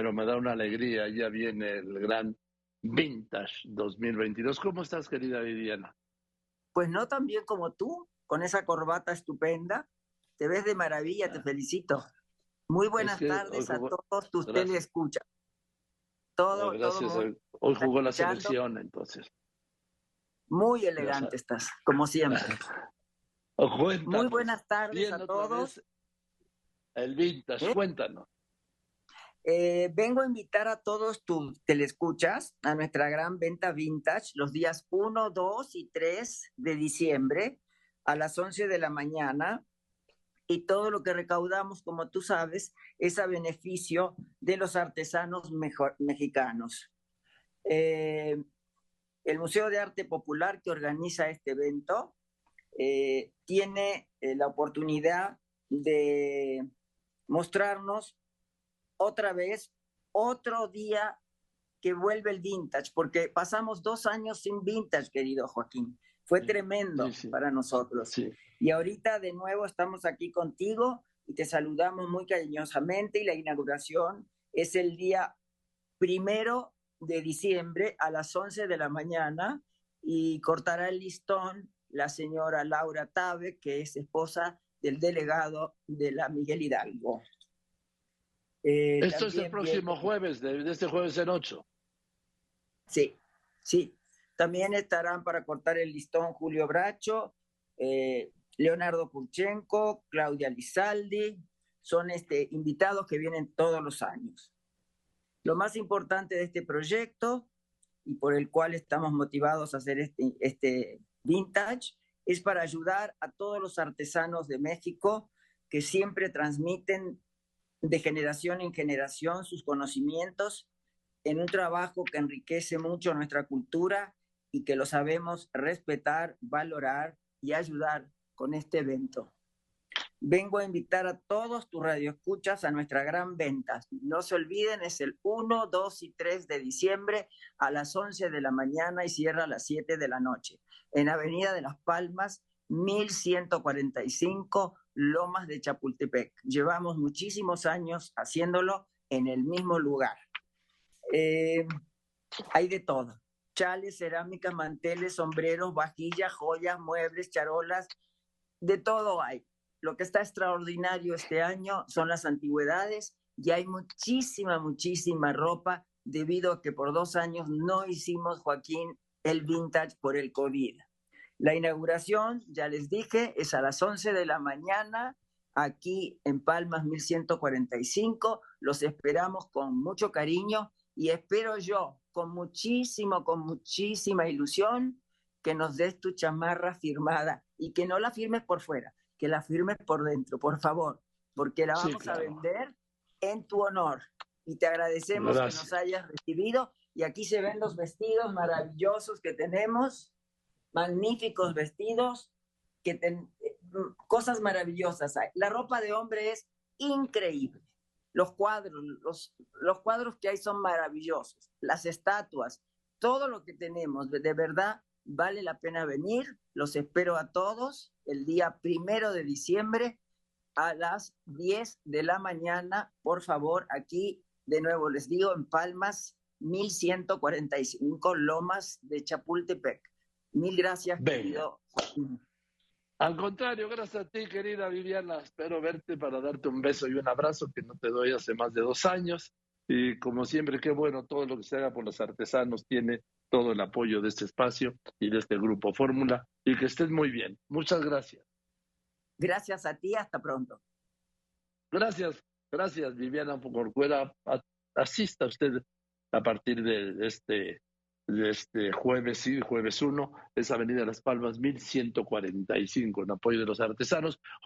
pero me da una alegría. Ya viene el gran Vintage 2022. ¿Cómo estás, querida Viviana? Pues no tan bien como tú, con esa corbata estupenda. Te ves de maravilla, te felicito. Muy buenas tardes a todos tus teleescuchas. Todo, gracias. hoy jugó la selección, entonces. Muy elegante estás, como siempre. Muy buenas tardes a todos. El Vintage, ¿Eh? cuéntanos. Eh, vengo a invitar a todos tus telescuchas a nuestra gran venta vintage los días 1, 2 y 3 de diciembre a las 11 de la mañana. Y todo lo que recaudamos, como tú sabes, es a beneficio de los artesanos mexicanos. Eh, el Museo de Arte Popular que organiza este evento eh, tiene la oportunidad de mostrarnos otra vez, otro día que vuelve el vintage, porque pasamos dos años sin vintage, querido Joaquín. Fue tremendo para nosotros. Y ahorita de nuevo estamos aquí contigo y te saludamos muy cariñosamente y la inauguración es el día primero de diciembre a las 11 de la mañana y cortará el listón la señora Laura Tabe, que es esposa del delegado de la Miguel Hidalgo. Eh, Esto es el próximo jueves, de, este jueves en ocho. Sí, sí. También estarán para cortar el listón Julio Bracho, eh, Leonardo Kurchenko, Claudia Lizaldi. Son este, invitados que vienen todos los años. Lo más importante de este proyecto y por el cual estamos motivados a hacer este, este vintage es para ayudar a todos los artesanos de México que siempre transmiten de generación en generación sus conocimientos en un trabajo que enriquece mucho nuestra cultura y que lo sabemos respetar, valorar y ayudar con este evento. Vengo a invitar a todos tus radioescuchas a nuestra gran venta. No se olviden, es el 1, 2 y 3 de diciembre a las 11 de la mañana y cierra a las 7 de la noche. En Avenida de las Palmas, 1145 Lomas de Chapultepec. Llevamos muchísimos años haciéndolo en el mismo lugar. Eh, hay de todo. Chales, cerámicas, manteles, sombreros, vajillas, joyas, muebles, charolas, de todo hay. Lo que está extraordinario este año son las antigüedades y hay muchísima, muchísima ropa debido a que por dos años no hicimos, Joaquín, el vintage por el COVID. La inauguración, ya les dije, es a las 11 de la mañana aquí en Palmas 1145. Los esperamos con mucho cariño y espero yo con muchísimo, con muchísima ilusión que nos des tu chamarra firmada y que no la firmes por fuera, que la firmes por dentro, por favor, porque la vamos a vender en tu honor. Y te agradecemos que nos hayas recibido. Y aquí se ven los vestidos maravillosos que tenemos magníficos vestidos, que cosas maravillosas hay. La ropa de hombre es increíble. Los cuadros, los, los cuadros que hay son maravillosos. Las estatuas, todo lo que tenemos, de, verdad vale la pena venir. Los espero a todos el día primero de diciembre a las 10 de la mañana. Por favor, aquí de nuevo les digo en Palmas 1145 Lomas de Chapultepec. Mil gracias, querido. Al contrario, gracias a ti, querida Viviana. Espero verte para darte un beso y un abrazo que no te doy hace más de dos años. Y como siempre, qué bueno, todo lo que se haga por los artesanos tiene todo el apoyo de este espacio y de este grupo Fórmula. Y que estés muy bien. Muchas gracias. Gracias a ti, hasta pronto. Gracias, gracias, Viviana Corcuera. Asista usted a partir de este este jueves, sí, jueves 1, es Avenida Las Palmas 1145, en apoyo de los artesanos.